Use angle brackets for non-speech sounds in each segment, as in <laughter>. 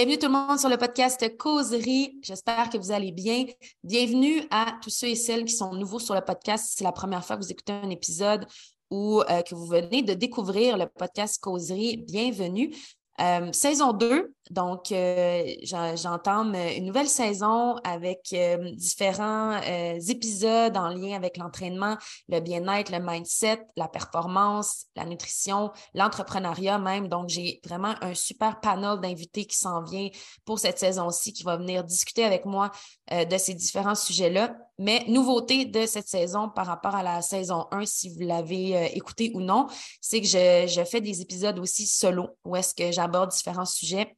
Bienvenue tout le monde sur le podcast Causerie. J'espère que vous allez bien. Bienvenue à tous ceux et celles qui sont nouveaux sur le podcast. C'est la première fois que vous écoutez un épisode ou euh, que vous venez de découvrir le podcast Causerie. Bienvenue. Euh, saison 2, donc euh, j'entame une nouvelle saison avec euh, différents épisodes en lien avec l'entraînement, le bien-être, le mindset, la performance, la nutrition, l'entrepreneuriat même. Donc j'ai vraiment un super panel d'invités qui s'en vient pour cette saison-ci, qui va venir discuter avec moi de ces différents sujets-là. Mais nouveauté de cette saison par rapport à la saison 1, si vous l'avez écouté ou non, c'est que je, je, fais des épisodes aussi solo où est-ce que j'aborde différents sujets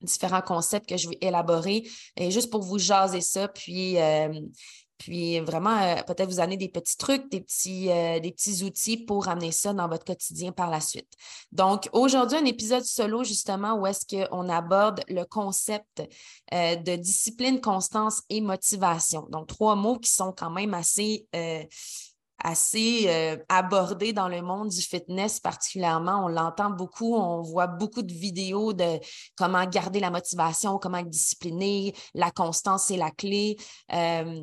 différents concepts que je vais élaborer et juste pour vous jaser ça, puis, euh, puis vraiment euh, peut-être vous amener des petits trucs, des petits, euh, des petits outils pour amener ça dans votre quotidien par la suite. Donc aujourd'hui, un épisode solo justement où est-ce qu'on aborde le concept de discipline, constance et motivation. Donc trois mots qui sont quand même assez assez euh, abordé dans le monde du fitness particulièrement. On l'entend beaucoup, on voit beaucoup de vidéos de comment garder la motivation, comment être discipliné, la constance, c'est la clé. Euh,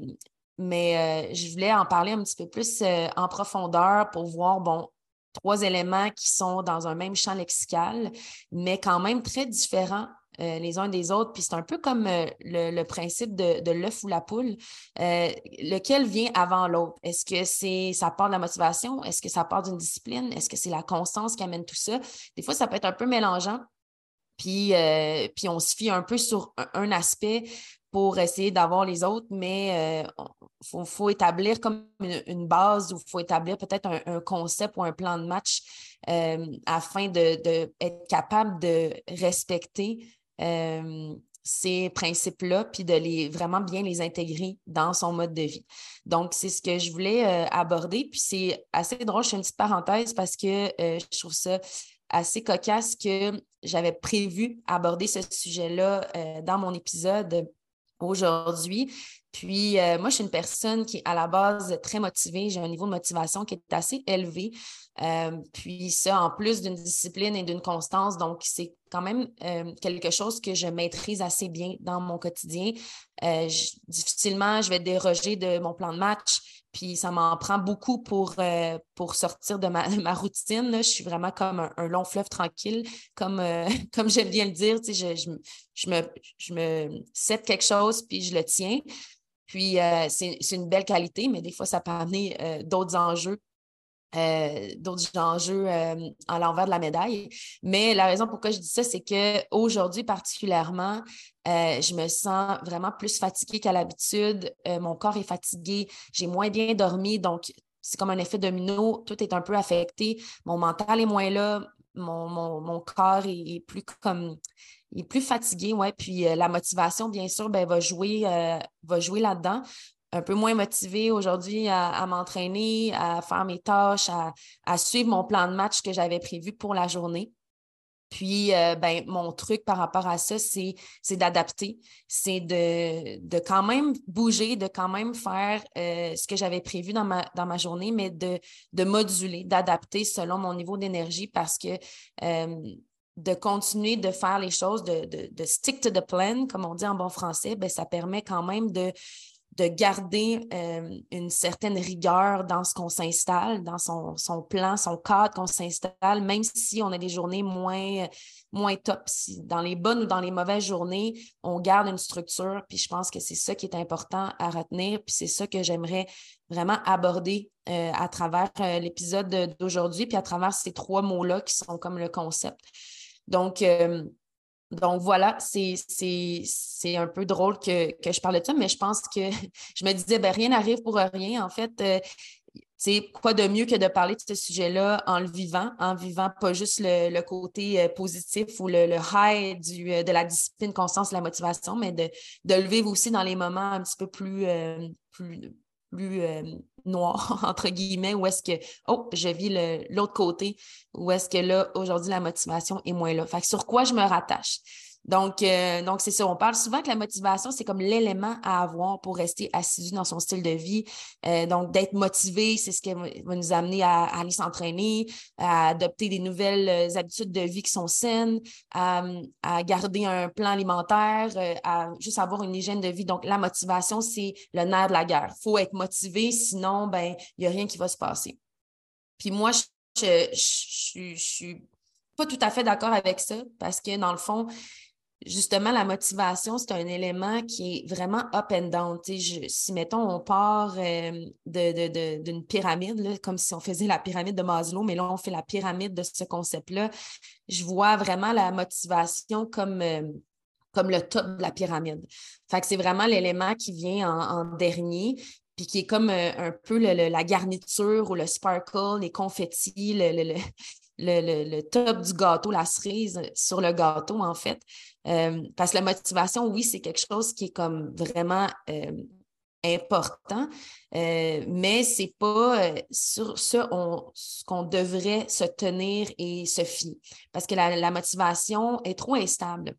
mais euh, je voulais en parler un petit peu plus en profondeur pour voir, bon, trois éléments qui sont dans un même champ lexical, mais quand même très différents euh, les uns des autres. Puis c'est un peu comme euh, le, principe de, l'œuf ou la poule. Euh, lequel vient avant l'autre? Est-ce que c'est ça part de la motivation? Est-ce que ça part d'une discipline? Est-ce que c'est la constance qui amène tout ça? Des fois, ça peut être un peu mélangeant. Puis, on se fie un peu sur un, aspect pour essayer d'avoir les autres, mais il faut, établir comme une, base ou il faut établir peut-être un, concept ou un plan de match afin d'être capable de respecter euh, ces principes-là, puis de les vraiment bien les intégrer dans son mode de vie. Donc, c'est ce que je voulais euh, aborder. Puis c'est assez drôle, je fais une petite parenthèse parce que euh, je trouve ça assez cocasse que j'avais prévu aborder ce sujet-là dans mon épisode aujourd'hui. Puis moi, je suis une personne qui est à la base très motivée. J'ai un niveau de motivation qui est assez élevé. Euh, puis ça, en plus d'une discipline et d'une constance, donc c'est quand même euh, quelque chose que je maîtrise assez bien dans mon quotidien. Euh, difficilement, je vais déroger de mon plan de match, puis ça m'en prend beaucoup pour, pour sortir de ma, <laughs> routine. Je suis vraiment comme un, long fleuve tranquille, comme, <laughs> comme j'aime bien le dire. Tu sais, je, je, me, je me cède quelque chose, puis je le tiens. Puis c'est une belle qualité, mais des fois, ça peut amener d'autres enjeux euh, d'autres enjeux euh, à l'envers de la médaille. Mais la raison pourquoi je dis ça, c'est qu'aujourd'hui particulièrement, euh, je me sens vraiment plus fatiguée qu'à l'habitude. mon corps est fatigué, j'ai moins bien dormi, donc c'est comme un effet domino, tout est un peu affecté. Mon mental est moins là, mon, corps est, plus comme il est plus fatigué, ouais. Puis la motivation, bien sûr, ben, va jouer, va jouer là-dedans un peu moins motivée aujourd'hui à, m'entraîner, à faire mes tâches, à, suivre mon plan de match que j'avais prévu pour la journée. Puis, euh, ben, mon truc par rapport à ça, c'est, d'adapter, c'est de, quand même bouger, de quand même faire euh, ce que j'avais prévu dans ma, dans ma journée, mais de, de moduler, d'adapter selon mon niveau d'énergie parce que euh, de continuer de faire les choses, de, de, stick to the plan, comme on dit en bon français, ben, ça permet quand même de, de garder euh, une certaine rigueur dans ce qu'on s'installe, dans son, son, plan, son cadre qu'on s'installe, même si on a des journées moins, moins top. Si dans les bonnes ou dans les mauvaises journées, on garde une structure. Puis je pense que c'est ça qui est important à retenir. Puis c'est ça que j'aimerais vraiment aborder euh, à travers euh, l'épisode d'aujourd'hui, puis à travers ces trois mots-là qui sont comme le concept. Donc, donc voilà, c'est un peu drôle que, je parle de ça, mais je pense que <laughs> je me disais, ben, rien n'arrive pour rien. En fait, c'est euh, quoi de mieux que de parler de ce sujet-là en le vivant, en vivant pas juste le, côté euh, positif ou le, high du, euh, de la discipline, constance, la motivation, mais de, de, le vivre aussi dans les moments un petit peu plus, plus plus euh, noir, <laughs> entre guillemets, où est-ce que, oh, je vis l'autre côté, où est-ce que là, aujourd'hui, la motivation est moins là. Fait que sur quoi je me rattache? Donc, euh, donc c'est ça. On parle souvent que la motivation, c'est comme l'élément à avoir pour rester assidu dans son style de vie. Euh, donc, d'être motivé, c'est ce qui va nous amener à, aller s'entraîner, à adopter des nouvelles euh, habitudes de vie qui sont saines, à, garder un plan alimentaire, à juste avoir une hygiène de vie. Donc, la motivation, c'est le nerf de la guerre. Il faut être motivé, sinon, ben, il n'y a rien qui va se passer. Puis moi, je, je, je suis pas tout à fait d'accord avec ça parce que dans le fond, justement, la motivation, c'est un élément qui est vraiment up and down. si, mettons, on part euh, d'une pyramide, comme si on faisait la pyramide de Maslow, mais là, on fait la pyramide de ce concept-là, je vois vraiment la motivation comme, euh, le top de la pyramide. C'est vraiment l'élément qui vient en, dernier, puis qui est comme euh, un peu la garniture ou le sparkle, les confettis, le, le, top du gâteau, la cerise sur le gâteau, en fait. Euh, parce que la motivation, oui, c'est quelque chose qui est comme vraiment euh, important, euh, mais c'est pas sur ce qu'on devrait se tenir et se fier. Parce que la motivation est trop instable.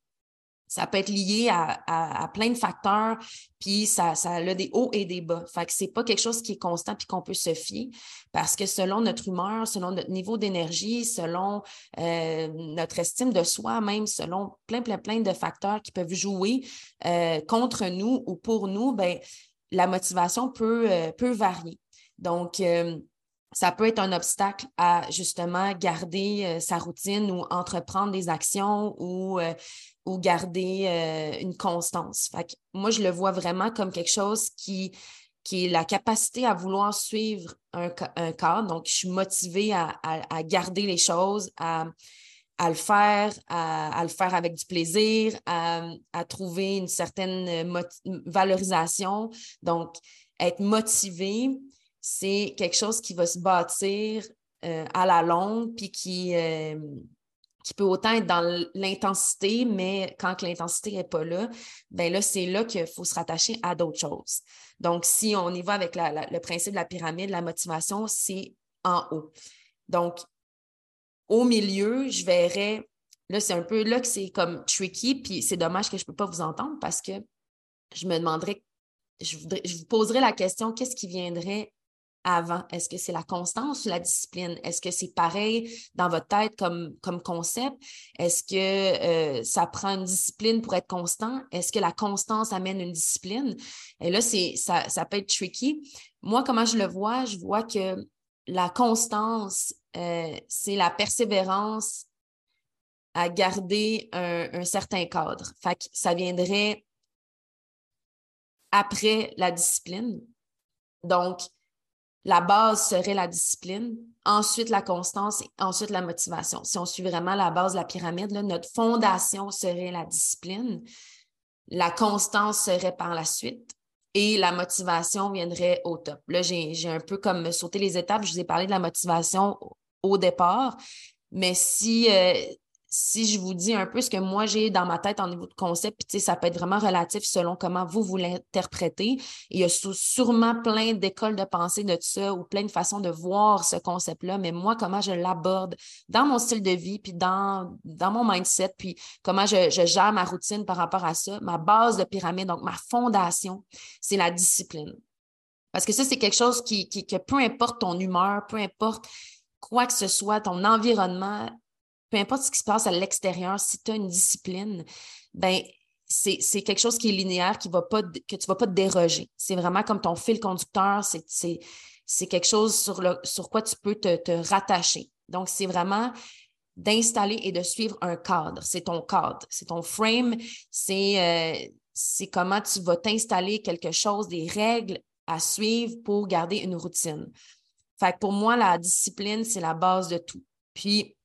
Ça peut être lié à, plein de facteurs, puis ça, a des hauts et des bas. Fait que c'est pas quelque chose qui est constant puis qu'on peut se fier parce que selon notre humeur, selon notre niveau d'énergie, selon euh, notre estime de soi, même selon plein, plein, plein de facteurs qui peuvent jouer euh, contre nous ou pour nous, ben, la motivation peut, euh, peut varier. Donc, ça peut être un obstacle à justement garder sa routine ou entreprendre des actions ou ou garder euh, une constance. Fait moi, je le vois vraiment comme quelque chose qui, qui est la capacité à vouloir suivre un, un. Donc, je suis motivée à, garder les choses, à, le faire, à, le faire avec du plaisir, à, trouver une certaine valorisation. Donc, être motivé, c'est quelque chose qui va se bâtir euh, à la longue, puis qui, euh, qui peut autant être dans l'intensité, mais quand l'intensité n'est pas là, ben là, c'est là qu'il faut se rattacher à d'autres choses. Donc, si on y va avec le principe de la pyramide, la motivation, c'est en haut. Donc, au milieu, je verrais, là, c'est un peu là que c'est comme tricky, puis c'est dommage que je ne peux pas vous entendre parce que je me demanderais, je, je vous poserais la question, qu'est-ce qui viendrait avant? Est-ce que c'est la constance ou la discipline? Est-ce que c'est pareil dans votre tête comme, comme concept? Est-ce que euh, ça prend une discipline pour être constant? Est-ce que la constance amène une discipline? Et là, ça, ça peut être tricky. Moi, comment je le vois? Je vois que la constance, euh, c'est la persévérance à garder un, certain cadre. Fait ça viendrait après la discipline. Donc, la base serait la discipline, ensuite la constance ensuite la motivation. Si on suit vraiment la base de la pyramide, notre fondation serait la discipline, la constance serait par la suite et la motivation viendrait au top. Là, j'ai un peu comme sauté les étapes. Je vous ai parlé de la motivation au départ, mais si, euh, si je vous dis un peu ce que moi j'ai dans ma tête en niveau de concept, puis ça peut être vraiment relatif selon comment vous vous l'interprétez. Il y a sûrement plein d'écoles de pensée de ça ou plein de façons de voir ce concept-là, mais moi, comment je l'aborde dans mon style de vie, puis dans, mon mindset, puis comment je, gère ma routine par rapport à ça, ma base de pyramide, donc ma fondation, c'est la discipline. Parce que ça, c'est quelque chose qui, qui, que peu importe ton humeur, peu importe quoi que ce soit, ton environnement, peu importe ce qui se passe à l'extérieur, si tu as une discipline, ben c'est quelque chose qui est linéaire, qui va pas, que tu ne vas pas te déroger. C'est vraiment comme ton fil conducteur, c'est quelque chose sur, le, sur quoi tu peux te, rattacher. Donc, c'est vraiment d'installer et de suivre un cadre. C'est ton cadre, c'est ton frame, c'est euh, comment tu vas t'installer quelque chose, des règles à suivre pour garder une routine. Fait pour moi, la discipline, c'est la base de tout. Puis,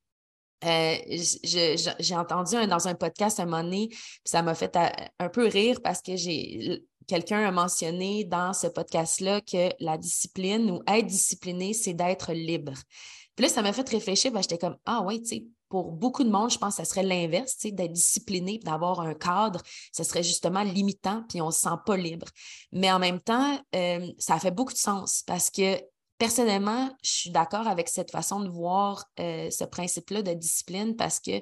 euh, j'ai entendu dans un podcast un moment donné, ça m'a fait un peu rire parce que j'ai quelqu'un a mentionné dans ce podcast-là que la discipline ou être discipliné, c'est d'être libre. Puis là, ça m'a fait réfléchir, ben, j'étais comme Ah ouais, tu sais, pour beaucoup de monde, je pense que ce serait l'inverse, d'être discipliné, d'avoir un cadre, ce serait justement limitant, puis on ne se sent pas libre. Mais en même temps, euh, ça fait beaucoup de sens parce que personnellement, je suis d'accord avec cette façon de voir euh, ce principe-là de discipline parce que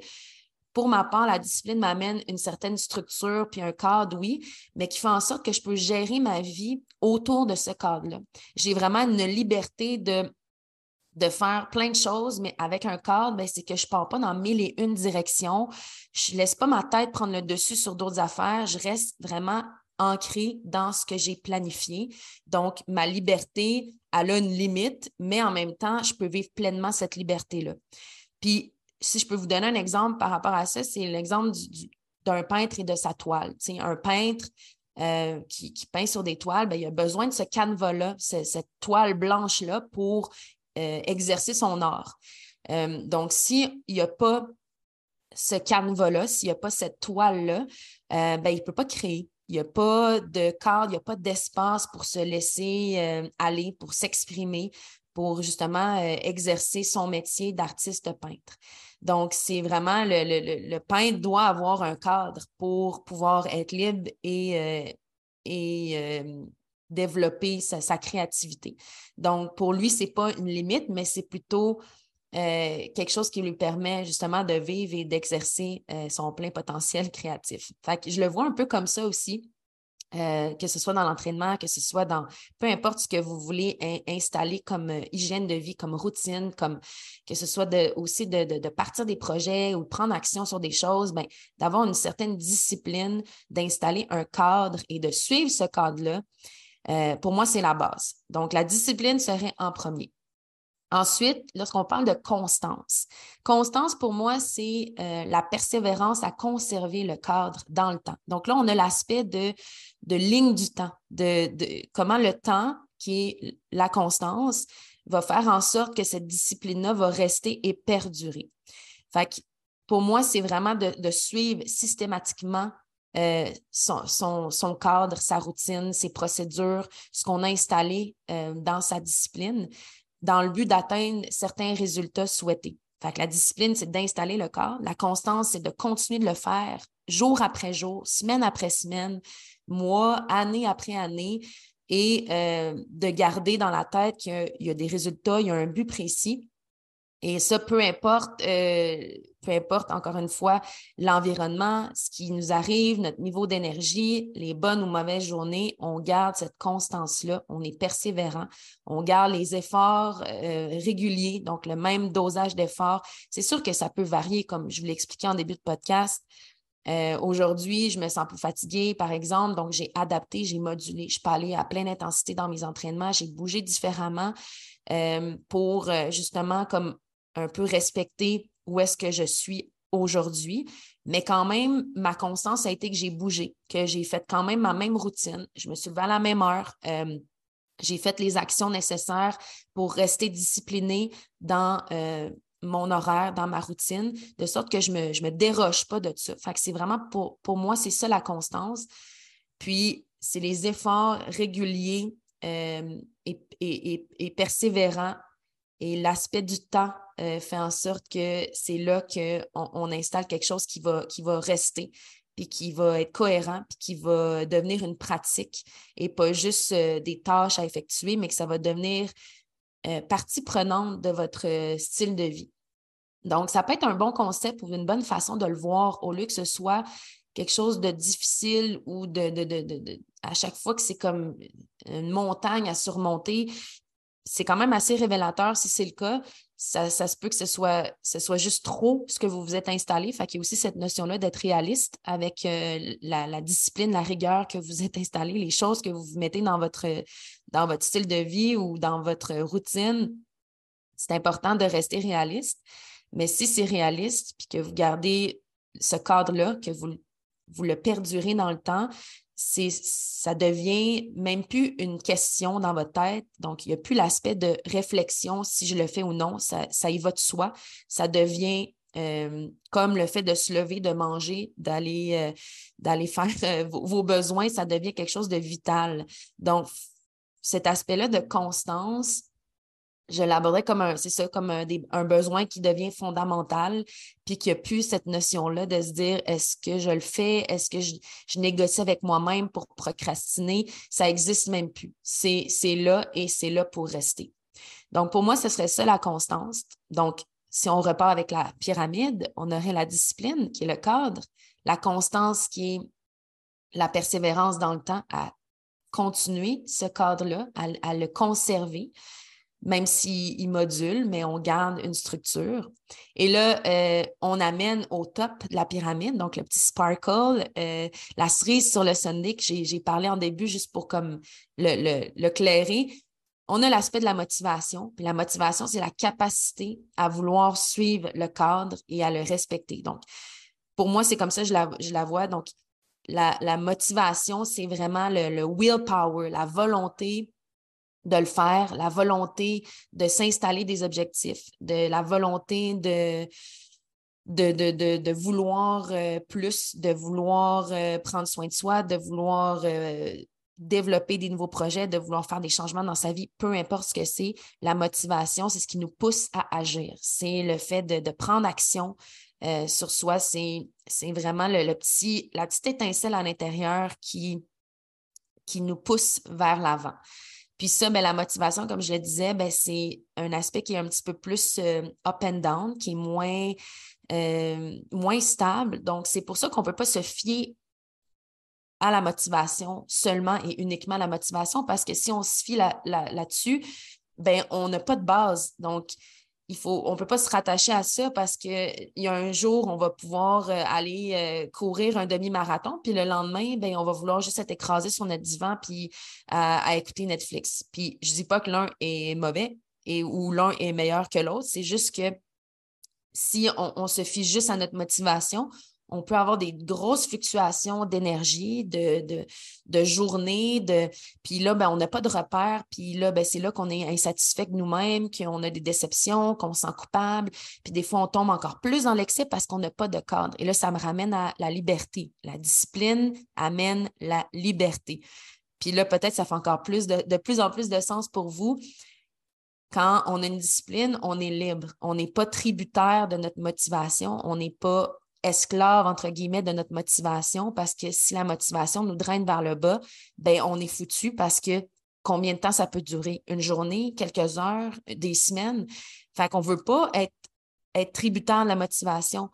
pour ma part, la discipline m'amène une certaine structure puis un cadre, oui, mais qui fait en sorte que je peux gérer ma vie autour de ce cadre-là. J'ai vraiment une liberté de, faire plein de choses, mais avec un cadre, ben, c'est que je ne pars pas dans mille et une directions. Je ne laisse pas ma tête prendre le dessus sur d'autres affaires. Je reste vraiment ancrée dans ce que j'ai planifié. Donc, ma liberté, elle a une limite, mais en même temps, je peux vivre pleinement cette liberté-là. Puis, si je peux vous donner un exemple par rapport à ça, c'est l'exemple d'un peintre et de sa toile. un peintre euh, qui, peint sur des toiles, ben, il a besoin de ce canevas-là, cette toile blanche-là pour euh, exercer son art. Euh, donc, s'il n'y a pas ce canevas-là, s'il n'y a pas cette toile-là, ben, il ne peut pas créer. Il n'y a pas de cadre, il n'y a pas d'espace pour se laisser aller, pour s'exprimer, pour justement exercer son métier d'artiste peintre. Donc, c'est vraiment le, peintre doit avoir un cadre pour pouvoir être libre et, euh, et euh, développer sa, créativité. Donc, pour lui, ce n'est pas une limite, mais c'est plutôt euh, quelque chose qui lui permet justement de vivre et d'exercer son plein potentiel <laughs> créatif. Fait que je le vois un peu comme ça aussi. Euh, que ce soit dans l'entraînement, que ce soit dans peu importe ce que vous voulez installer comme euh, hygiène de vie, comme routine, comme que ce soit aussi de, partir des projets ou de prendre action sur des choses, ben, d'avoir une certaine discipline, d'installer un cadre et de suivre ce cadre-là, euh, pour moi, c'est la base. Donc, la discipline serait en premier. Ensuite, lorsqu'on parle de constance, constance pour moi, c'est euh, la persévérance à conserver le cadre dans le temps. Donc là, on a l'aspect de, de ligne du temps, de, comment le temps, qui est la constance, va faire en sorte que cette discipline-là va rester et perdurer. Fait pour moi, c'est vraiment de, suivre systématiquement euh, son, cadre, sa routine, ses procédures, ce qu'on a installé euh, dans sa discipline dans le but d'atteindre certains résultats souhaités. Fait que la discipline, c'est d'installer le corps. La constance, c'est de continuer de le faire jour après jour, semaine après semaine, mois, année après année, et euh, de garder dans la tête qu'il y, a des résultats, il y a un but précis. Et ça, peu importe, euh, peu importe encore une fois l'environnement, ce qui nous arrive, notre niveau d'énergie, les bonnes ou mauvaises journées, on garde cette constance-là, on est persévérant, on garde les efforts euh, réguliers, donc le même dosage d'efforts. C'est sûr que ça peut varier, comme je vous l'ai expliqué en début de podcast. Euh, aujourd'hui, je me sens plus fatiguée, par exemple, donc j'ai adapté, j'ai modulé. Je peux aller à pleine intensité dans mes entraînements, j'ai bougé différemment pour justement comme un peu respecter où est-ce que je suis aujourd'hui. Mais quand même, ma constance a été que j'ai bougé, que j'ai fait quand même ma même routine. Je me suis levée à la même heure. Euh, j'ai fait les actions nécessaires pour rester disciplinée dans euh, mon horaire, dans ma routine, de sorte que je ne me, je me déroge pas de ça. Fait c'est vraiment pour, moi, c'est ça la constance. Puis, c'est les efforts réguliers euh, et persévérants et l'aspect du temps euh, fait en sorte que c'est là qu'on on installe quelque chose qui va, qui va rester, puis qui va être cohérent, puis qui va devenir une pratique et pas juste euh, des tâches à effectuer, mais que ça va devenir euh, partie prenante de votre style de vie. Donc, ça peut être un bon concept ou une bonne façon de le voir au lieu que ce soit quelque chose de difficile ou de, de, de, de à chaque fois que c'est comme une montagne à surmonter, c'est quand même assez révélateur si c'est le cas. Ça, se peut que ce soit, juste trop ce que vous vous êtes installé. Fait qu'il y a aussi cette notion-là d'être réaliste avec euh, la, discipline, la rigueur que vous êtes installé, les choses que vous mettez dans votre, dans votre style de vie ou dans votre routine. C'est important de rester réaliste. Mais si c'est réaliste, puis que vous gardez ce cadre-là, que vous, vous le perdurez dans le temps, ça devient même plus une question dans votre tête. Donc, il n'y a plus l'aspect de réflexion si je le fais ou non. Ça, y va de soi. Ça devient euh, comme le fait de se lever, de manger, d'aller euh, faire euh, vos, besoins. Ça devient quelque chose de vital. Donc, cet aspect-là de constance, je l'aborderais comme un, c'est ça, comme un, besoin qui devient fondamental, puis qu'il n'y a plus cette notion-là de se dire est-ce que je le fais, est-ce que je, négocie avec moi-même pour procrastiner, ça n'existe même plus. C'est, c'est là et c'est là pour rester. Donc, pour moi, ce serait ça la constance. Donc, si on repart avec la pyramide, on aurait la discipline qui est le cadre, la constance qui est la persévérance dans le temps à continuer ce cadre-là, à, le conserver, même s'il module, mais on garde une structure. Et là, euh, on amène au top de la pyramide, donc le petit sparkle, euh, la cerise sur le Sunday que j'ai parlé en début juste pour comme le, le, clairer. On a l'aspect de la motivation. Puis la motivation, c'est la capacité à vouloir suivre le cadre et à le respecter. Donc, pour moi, c'est comme ça que je la, je la vois. Donc, la, motivation, c'est vraiment le, willpower, la volonté de le faire, la volonté de s'installer des objectifs, de la volonté de, vouloir euh, plus, de vouloir euh, prendre soin de soi, de vouloir euh, développer des nouveaux projets, de vouloir faire des changements dans sa vie, peu importe ce que c'est, la motivation, c'est ce qui nous pousse à agir. C'est le fait de, prendre action, sur soi, c'est vraiment la petite étincelle à l'intérieur qui nous pousse vers l'avant. Puis ça, ben, la motivation, comme je le disais, ben, c'est un aspect qui est un petit peu plus euh, up and down, qui est moins, euh, moins stable. Donc, c'est pour ça qu'on ne peut pas se fier à la motivation seulement et uniquement à la motivation, parce que si on se fie là-dessus, ben, on n'a pas de base. Donc, il faut, on ne peut pas se rattacher à ça parce qu'il y a un jour, on va pouvoir euh, aller euh, courir un demi-marathon, puis le lendemain, ben, on va vouloir juste être écrasé sur notre divan puis à, écouter Netflix. Puis je ne dis pas que l'un est mauvais et ou l'un est meilleur que l'autre, c'est juste que si on, se fie juste à notre motivation, on peut avoir des grosses fluctuations d'énergie, de, journée, de... puis là, ben, on n'a pas de repère, puis là, ben, c'est là qu'on est insatisfait de nous-mêmes, qu'on a des déceptions, qu'on se sent coupable, puis des fois, on tombe encore plus dans l'excès parce qu'on n'a pas de cadre. Et là, ça me ramène à la liberté. La discipline amène la liberté. Puis là, peut-être ça fait encore plus de, de plus en plus de sens pour vous. Quand on a une discipline, on est libre. On n'est pas tributaire de notre motivation. On n'est pas esclave, entre guillemets, de notre motivation parce que si la motivation nous draine vers le bas, ben on est foutu parce que combien de temps ça peut durer? Une journée, quelques heures, des semaines? Fait qu'on ne veut pas être, être tributaire de la motivation.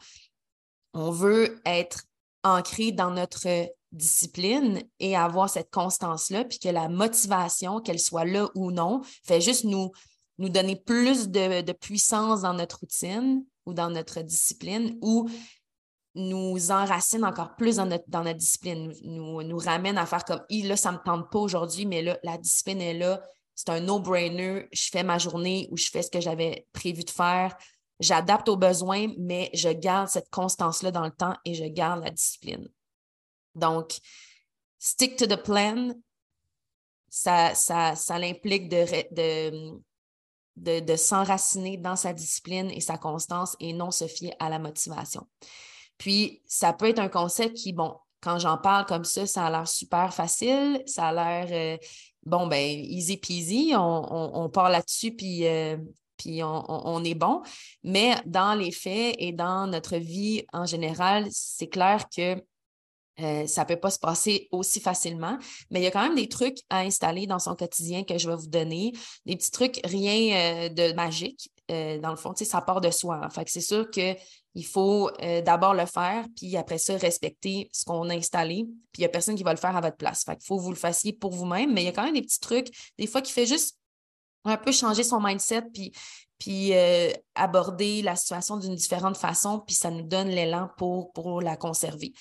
On veut être ancré dans notre discipline et avoir cette constance-là, puis que la motivation, qu'elle soit là ou non, fait juste nous, nous donner plus de, de, puissance dans notre routine ou dans notre discipline ou nous enracine encore plus dans notre, dans notre discipline, nous, nous ramène à faire comme, là, ça ne me tente pas aujourd'hui, mais là, la discipline est là, c'est un no-brainer, je fais ma journée ou je fais ce que j'avais prévu de faire, j'adapte aux besoins, mais je garde cette constance-là dans le temps et je garde la discipline. Donc, stick to the plan, ça, ça, ça l'implique de, de, de, de s'enraciner dans sa discipline et sa constance et non se fier à la motivation. Puis, ça peut être un concept qui, bon, quand j'en parle comme ça, ça a l'air super facile, ça a l'air, euh, bon, ben, easy peasy, on, on, part là-dessus, puis, euh, puis on, est bon. Mais dans les faits et dans notre vie en général, c'est clair que euh, ça ne peut pas se passer aussi facilement, mais il y a quand même des trucs à installer dans son quotidien que je vais vous donner, des petits trucs, rien de magique. dans le fond, ça part de soi. En Fait c'est sûr que il faut euh, d'abord le faire, puis après ça, respecter ce qu'on a installé. Puis il n'y a personne qui va le faire à votre place. Fait il faut que vous le fassiez pour vous-même, mais il y a quand même des petits trucs, des fois, qui fait juste un peu changer son mindset, puis, euh, aborder la situation d'une différente façon, puis ça nous donne l'élan pour la conserver.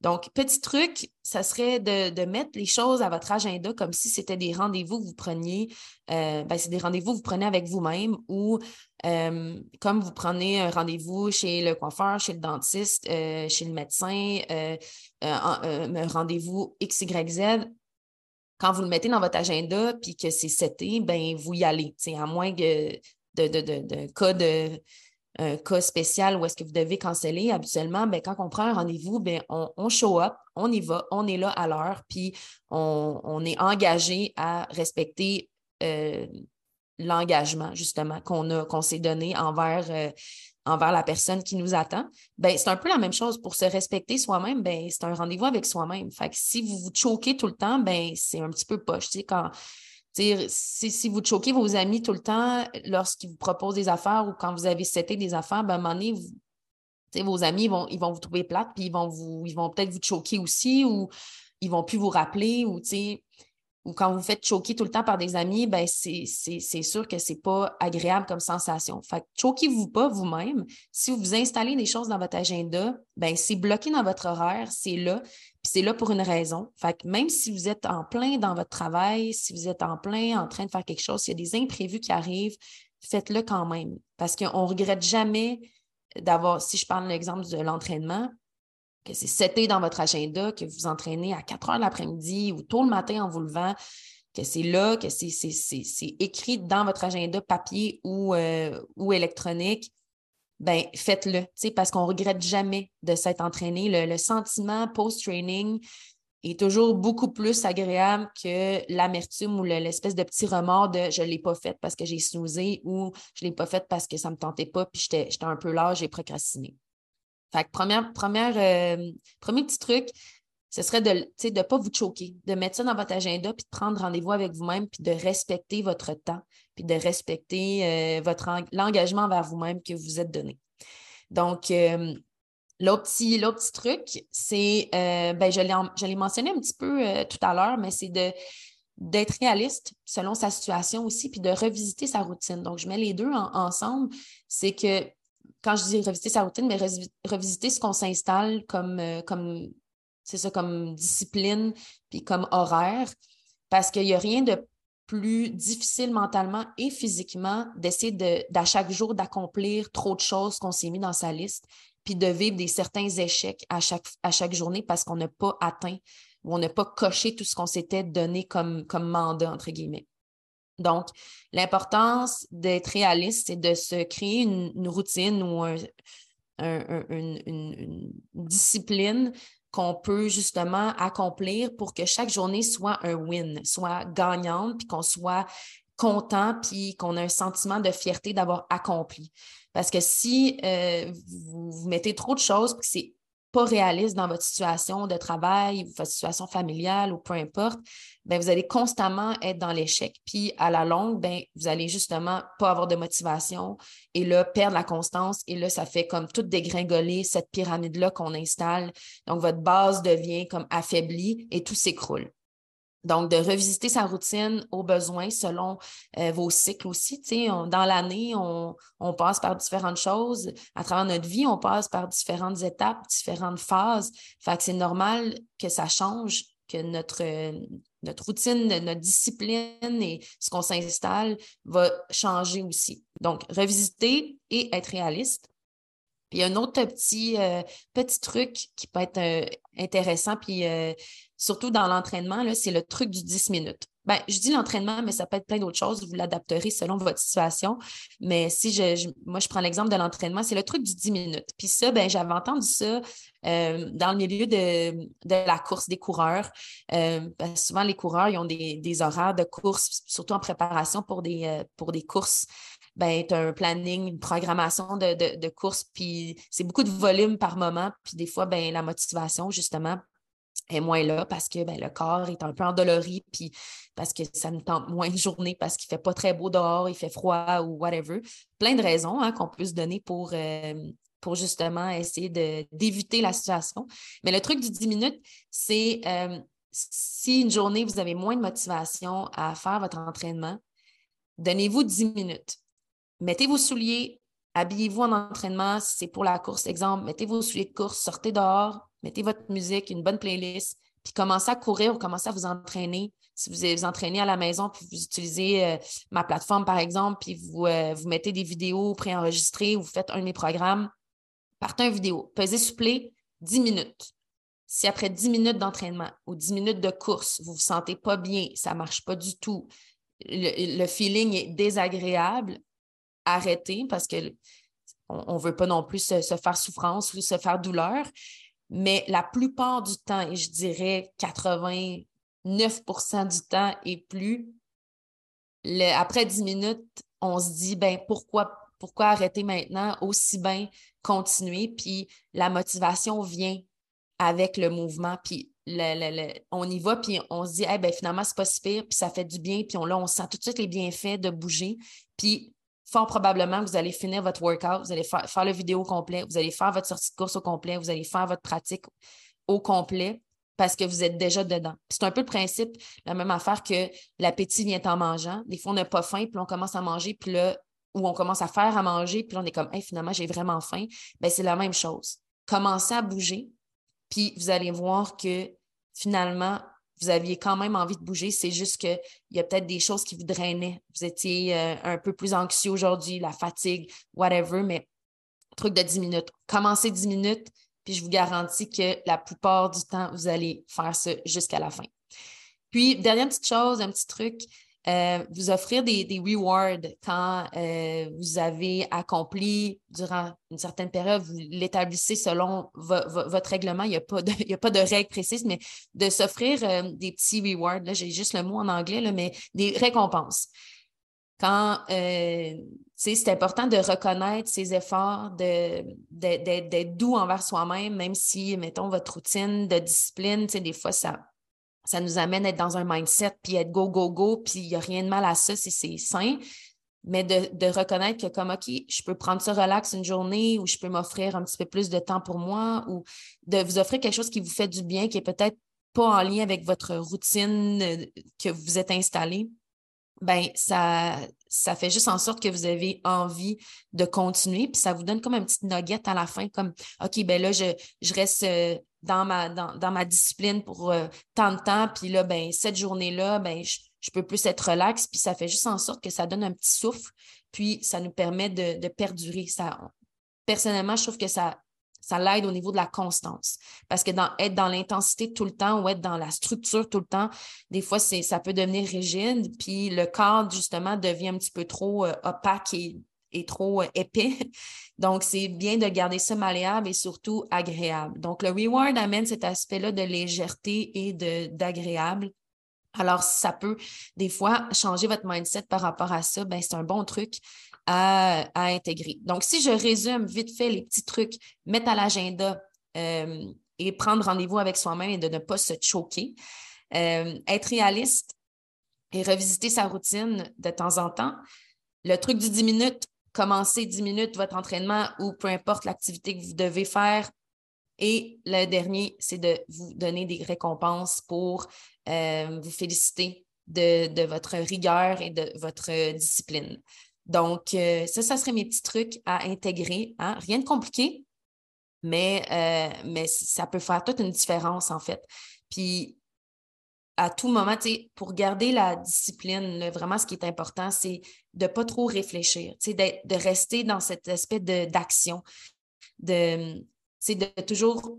Donc, petit truc, ça serait de, mettre les choses à votre agenda comme si c'était des rendez-vous que vous preniez, euh, ben, c'est des rendez-vous que vous prenez avec vous-même ou euh, comme vous prenez un rendez-vous chez le coiffeur, chez le dentiste, euh, chez le médecin, un rendez-vous XYZ, quand vous le mettez dans votre agenda puis que c'est seté, ben vous y allez. À moins que de, de, de cas de un cas spécial où est-ce que vous devez canceller, habituellement, bien, quand on prend un rendez-vous, bien, on, show up, on y va, on est là à l'heure, puis on, est engagé à respecter euh, l'engagement, justement, qu'on qu'on s'est donné envers, euh, envers la personne qui nous attend. Ben, c'est un peu la même chose. Pour se respecter soi-même, ben, c'est un rendez-vous avec soi-même. Fait que si vous vous choquez tout le temps, ben, c'est un petit peu poche. Tu sais, quand si, si, vous choquez vos amis tout le temps lorsqu'ils vous proposent des affaires ou quand vous avez seté des affaires, ben, à un moment donné, vos amis vont, ils vont vous trouver plate, puis ils vont, vont peut-être vous choquer aussi ou ils vont plus vous rappeler ou ou quand vous faites choquer tout le temps par des amis, ben c'est sûr que c'est pas agréable comme sensation. Fait choquez-vous pas vous-même. Si vous installez des choses dans votre agenda, ben c'est bloqué dans votre horaire, c'est là, puis c'est là pour une raison. Fait même si vous êtes en plein dans votre travail, si vous êtes en plein en train de faire quelque chose, s'il y a des imprévus qui arrivent, faites-le quand même. Parce qu'on ne regrette jamais d'avoir, si je parle l'exemple de l'entraînement, que c'est seté dans votre agenda, que vous entraînez à 4 heures l'après-midi ou tôt le matin en vous levant, que c'est là, que c'est écrit dans votre agenda papier ou, euh, ou électronique, ben faites-le, parce qu'on ne regrette jamais de s'être entraîné. Le, sentiment post-training est toujours beaucoup plus agréable que l'amertume ou l'espèce de petit remords de je ne l'ai pas fait parce que j'ai snoozé ou je ne l'ai pas fait parce que ça ne me tentait pas puis j'étais un peu large, j'ai procrastiné. Fait que euh, premier petit truc, ce serait de ne pas vous choquer, de mettre ça dans votre agenda, puis de prendre rendez-vous avec vous-même, puis de respecter votre temps, puis de respecter euh, l'engagement vers vous-même que vous êtes donné. Donc, euh, l'autre petit, petit, truc, c'est, ben, je l'ai mentionné un petit peu tout à l'heure, mais c'est de d'être réaliste selon sa situation aussi, puis de revisiter sa routine. Donc, je mets les deux ensemble. C'est que quand je dis revisiter sa routine, mais revisiter ce qu'on s'installe comme, euh, comme c'est ça, comme discipline, puis comme horaire, parce qu'il n'y a rien de plus difficile mentalement et physiquement d'essayer de, d'à chaque jour d'accomplir trop de choses qu'on s'est mis dans sa liste, puis de vivre des certains échecs à chaque, à chaque journée parce qu'on n'a pas atteint ou on n'a pas coché tout ce qu'on s'était donné comme, comme mandat, entre guillemets. Donc, l'importance d'être réaliste, c'est de se créer une, routine ou une, discipline qu'on peut justement accomplir pour que chaque journée soit un win, soit gagnante, puis qu'on soit content, puis qu'on ait un sentiment de fierté d'avoir accompli. Parce que si euh, vous, mettez trop de choses, c'est pas réaliste dans votre situation de travail, votre situation familiale ou peu importe, ben, vous allez constamment être dans l'échec. Puis à la longue, ben, vous allez justement pas avoir de motivation et là, perdre la constance. Et là, ça fait comme tout dégringoler cette pyramide-là qu'on installe. Donc, votre base devient comme affaiblie et tout s'écroule. Donc, de revisiter sa routine aux besoins selon euh, vos cycles aussi. dans l'année, on, passe par différentes choses. À travers notre vie, on passe par différentes étapes, différentes phases. Fait que c'est normal que ça change, que notre, notre routine, notre discipline et ce qu'on s'installe va changer aussi. Donc, revisiter et être réaliste. Puis, un autre petit, euh, petit truc qui peut être euh, intéressant, puis surtout dans l'entraînement, c'est le truc du 10 minutes. Ben, je dis l'entraînement, mais ça peut être plein d'autres choses. Vous l'adapterez selon votre situation. Mais si je, moi, je prends l'exemple de l'entraînement, c'est le truc du 10 minutes. Puis ça, ben, j'avais entendu ça euh, dans le milieu de, la course des coureurs. Euh, souvent, les coureurs, ils ont des, horaires de course, surtout en préparation pour des, euh, courses. Ben, tu as un planning, une programmation de, de, de course, puis c'est beaucoup de volume par moment. Puis des fois, ben, la motivation, justement, est moins là parce que ben, le corps est un peu endolori, puis parce que ça nous tente moins de journée, parce qu'il ne fait pas très beau dehors, il fait froid ou whatever. Plein de raisons hein, qu'on peut se donner pour, euh, pour justement essayer d'éviter la situation. Mais le truc du 10 minutes, c'est euh, si une journée, vous avez moins de motivation à faire votre entraînement, donnez-vous 10 minutes. Mettez vos souliers, habillez-vous en entraînement si c'est pour la course. Exemple, mettez vos souliers de course, sortez dehors, mettez votre musique, une bonne playlist, puis commencez à courir ou commencez à vous entraîner. Si vous vous entraînez à la maison, puis vous utilisez euh, ma plateforme, par exemple, puis vous, euh, mettez des vidéos préenregistrées ou vous faites un de mes programmes, partez une vidéo, pesez sur play 10 minutes. Si après 10 minutes d'entraînement ou 10 minutes de course, vous ne vous sentez pas bien, ça ne marche pas du tout, le, feeling est désagréable, arrêtez parce que on ne veut pas non plus se, se, faire souffrance ou se faire douleur. Mais la plupart du temps, et je dirais 89% du temps et plus, après 10 minutes, on se dit, ben pourquoi, pourquoi arrêter maintenant? Aussi bien continuer? Puis la motivation vient avec le mouvement. Puis on y va, puis on se dit, hey, ben, finalement, c'est pas si pire, puis ça fait du bien, puis on, là, on sent tout de suite les bienfaits de bouger. Puis fort probablement vous allez finir votre workout, vous allez faire, le vidéo complet, vous allez faire votre sortie de course au complet, vous allez faire votre pratique au complet parce que vous êtes déjà dedans. C'est un peu le principe, la même affaire que l'appétit vient en mangeant. Des fois, on n'a pas faim, puis on commence à manger, puis là, ou on commence à faire à manger, puis là, on est comme, hey, finalement, j'ai vraiment faim. Bien, c'est la même chose. Commencez à bouger, puis vous allez voir que finalement, vous aviez quand même envie de bouger. C'est juste qu'il y a peut-être des choses qui vous drainaient. Vous étiez euh, un peu plus anxieux aujourd'hui, la fatigue, whatever, mais truc de 10 minutes. Commencez 10 minutes, puis je vous garantis que la plupart du temps, vous allez faire ça jusqu'à la fin. Puis, dernière petite chose, un petit truc, euh, vous offrir des, rewards quand euh, vous avez accompli durant une certaine période, vous l'établissez selon votre règlement. Il n'y a, pas de, <laughs> a pas de règle précise, mais de s'offrir euh, des petits rewards, là, j'ai juste le mot en anglais, mais des récompenses. Quand c'est important de reconnaître ses efforts, d'être doux envers soi-même, même si, mettons, votre routine de discipline, des fois, ça, ça nous amène à être dans un mindset, puis être go, go, go, puis il n'y a rien de mal à ça si c'est sain. Mais de, reconnaître que comme, OK, je peux prendre ça relax une journée ou je peux m'offrir un petit peu plus de temps pour moi ou de vous offrir quelque chose qui vous fait du bien, qui est peut-être pas en lien avec votre routine euh, que vous êtes installé ben ça, ça fait juste en sorte que vous avez envie de continuer, puis ça vous donne comme un petit nugget à la fin, comme OK, ben là, je, je reste euh, dans ma, dans, ma discipline pour euh, tant de temps, puis là, ben cette journée-là, ben je, peux plus être relax, puis ça fait juste en sorte que ça donne un petit souffle, puis ça nous permet de, de perdurer. Ça, personnellement, je trouve que ça, ça l'aide au niveau de la constance. Parce que dans, être dans l'intensité tout le temps ou être dans la structure tout le temps, des fois, ça peut devenir rigide. Puis le cadre, justement, devient un petit peu trop euh, opaque et, trop euh, épais. <laughs> Donc, c'est bien de garder ça malléable et surtout agréable. Donc, le reward amène cet aspect-là de légèreté et d'agréable. Alors, si ça peut des fois changer votre mindset par rapport à ça, ben, c'est un bon truc à, intégrer. Donc, si je résume vite fait les petits trucs, mettre à l'agenda euh, et prendre rendez-vous avec soi-même et de ne pas se choquer, euh, être réaliste et revisiter sa routine de temps en temps. Le truc du 10 minutes, commencer 10 minutes votre entraînement ou peu importe l'activité que vous devez faire. Et le dernier, c'est de vous donner des récompenses pour euh, vous féliciter de, votre rigueur et de votre discipline. Donc, euh, ça, ça serait mes petits trucs à intégrer. Hein. Rien de compliqué, mais, euh, mais ça peut faire toute une différence, en fait. Puis, à tout moment, pour garder la discipline, vraiment, ce qui est important, c'est de ne pas trop réfléchir, de rester dans cet aspect d'action, de, de toujours,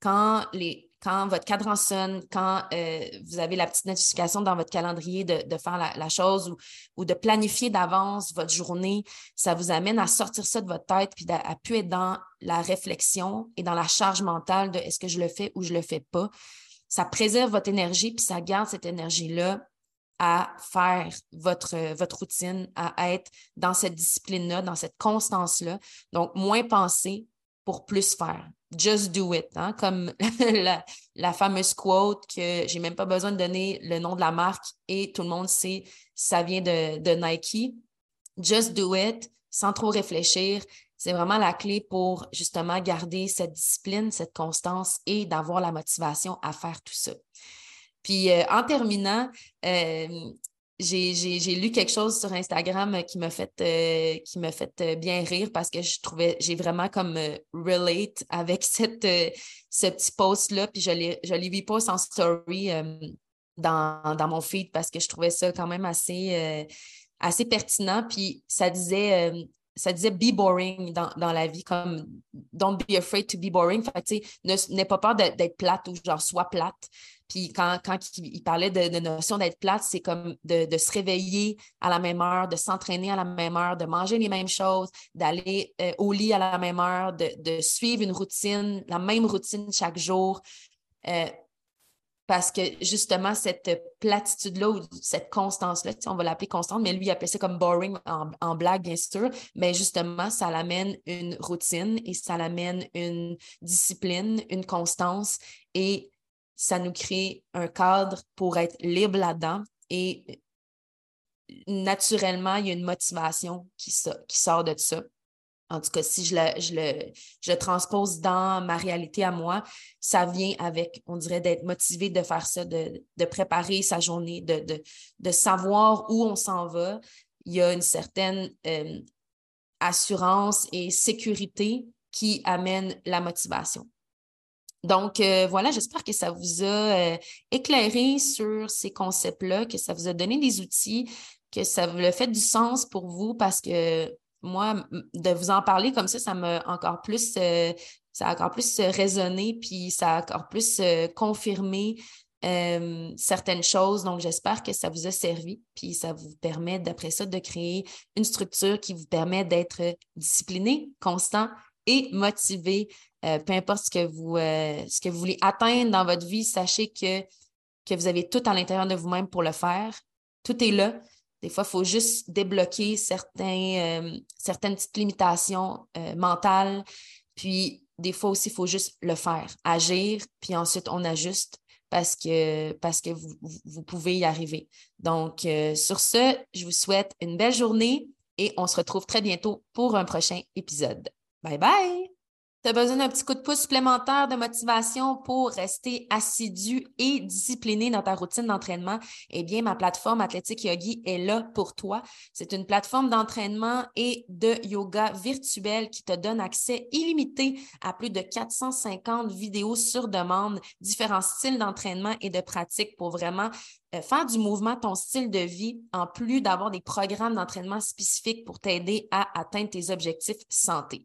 quand les, quand votre cadran sonne, quand euh, vous avez la petite notification dans votre calendrier de, faire la, chose ou, de planifier d'avance votre journée, ça vous amène à sortir ça de votre tête puis à, pu être dans la réflexion et dans la charge mentale de est-ce que je le fais ou je le fais pas. Ça préserve votre énergie puis ça garde cette énergie-là à faire votre, votre routine, à être dans cette discipline-là, dans cette constance-là. Donc, moins penser pour plus faire just do it, hein, comme <laughs> la, fameuse quote que j'ai même pas besoin de donner le nom de la marque et tout le monde sait ça vient de, de Nike. Just do it sans trop réfléchir. C'est vraiment la clé pour justement garder cette discipline, cette constance et d'avoir la motivation à faire tout ça. Puis euh, en terminant, euh, j'ai lu quelque chose sur Instagram qui m'a fait, euh, bien rire parce que je trouvais, j'ai vraiment comme relate avec <laughs> cette, ce petit post-là. Puis je l'ai, je l'ai vu post en story dans, mon feed parce que je trouvais ça quand même assez pertinent. Puis ça disait, ça disait be boring dans, dans, la vie, comme don't be afraid to be boring. Fait n'aie pas peur d'être plate ou genre sois plate. Puis quand, quand il, parlait de, notion d'être plate, c'est comme de, se réveiller à la même heure, de s'entraîner à la même heure, de manger les mêmes choses, d'aller euh, au lit à la même heure, de, suivre une routine, la même routine chaque jour. Euh, parce que justement, cette platitude-là ou cette constance-là, on va l'appeler constante, mais lui, il appelait ça comme boring en, en blague, bien sûr, mais justement, ça l'amène une routine et ça l'amène une discipline, une constance et ça nous crée un cadre pour être libre là-dedans et naturellement, il y a une motivation qui, qui sort de ça. En tout cas, si je le, je, le, je transpose dans ma réalité à moi, ça vient avec, on dirait, d'être motivé de faire ça, de, préparer sa journée, de, de, savoir où on s'en va. Il y a une certaine euh, assurance et sécurité qui amène la motivation. Donc, euh, voilà, j'espère que ça vous a euh, éclairé sur ces concepts-là, que ça vous a donné des outils, que ça le fait du sens pour vous parce que moi, de vous en parler comme ça, ça m'a encore plus, euh, ça a encore plus résonné, puis ça a encore plus confirmé certaines choses. Donc, j'espère que ça vous a servi, puis ça vous permet, d'après ça, de créer une structure qui vous permet d'être discipliné, constant et motivé euh, peu importe ce que, vous, euh, ce que vous voulez atteindre dans votre vie, sachez que, que vous avez tout à l'intérieur de vous-même pour le faire. Tout est là. Des fois, il faut juste débloquer certains, euh, certaines petites limitations mentales. Puis, des fois aussi, il faut juste le faire, agir, puis ensuite, on ajuste parce que, parce que vous, vous pouvez y arriver. Donc, sur ce, je vous souhaite une belle journée et on se retrouve très bientôt pour un prochain épisode. Bye bye! Tu as besoin d'un petit coup de pouce supplémentaire de motivation pour rester assidu et discipliné dans ta routine d'entraînement, eh bien, ma plateforme Athletic Yogi est là pour toi. C'est une plateforme d'entraînement et de yoga virtuel qui te donne accès illimité à plus de 450 vidéos sur demande, différents styles d'entraînement et de pratique pour vraiment euh, faire du mouvement ton style de vie, en plus d'avoir des programmes d'entraînement spécifiques pour t'aider à atteindre tes objectifs santé.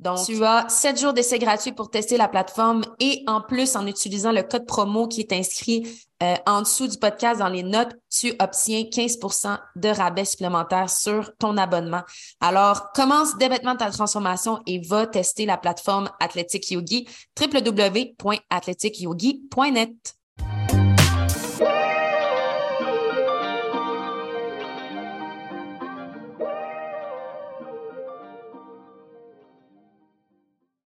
Donc, tu as sept jours d'essai gratuit pour tester la plateforme et en plus, en utilisant le code promo qui est inscrit euh, en dessous du podcast dans les notes, tu obtiens 15% de rabais supplémentaire sur ton abonnement. Alors, commence dès maintenant ta transformation et va tester la plateforme Athletic Yogi, www.athleticyogi.net.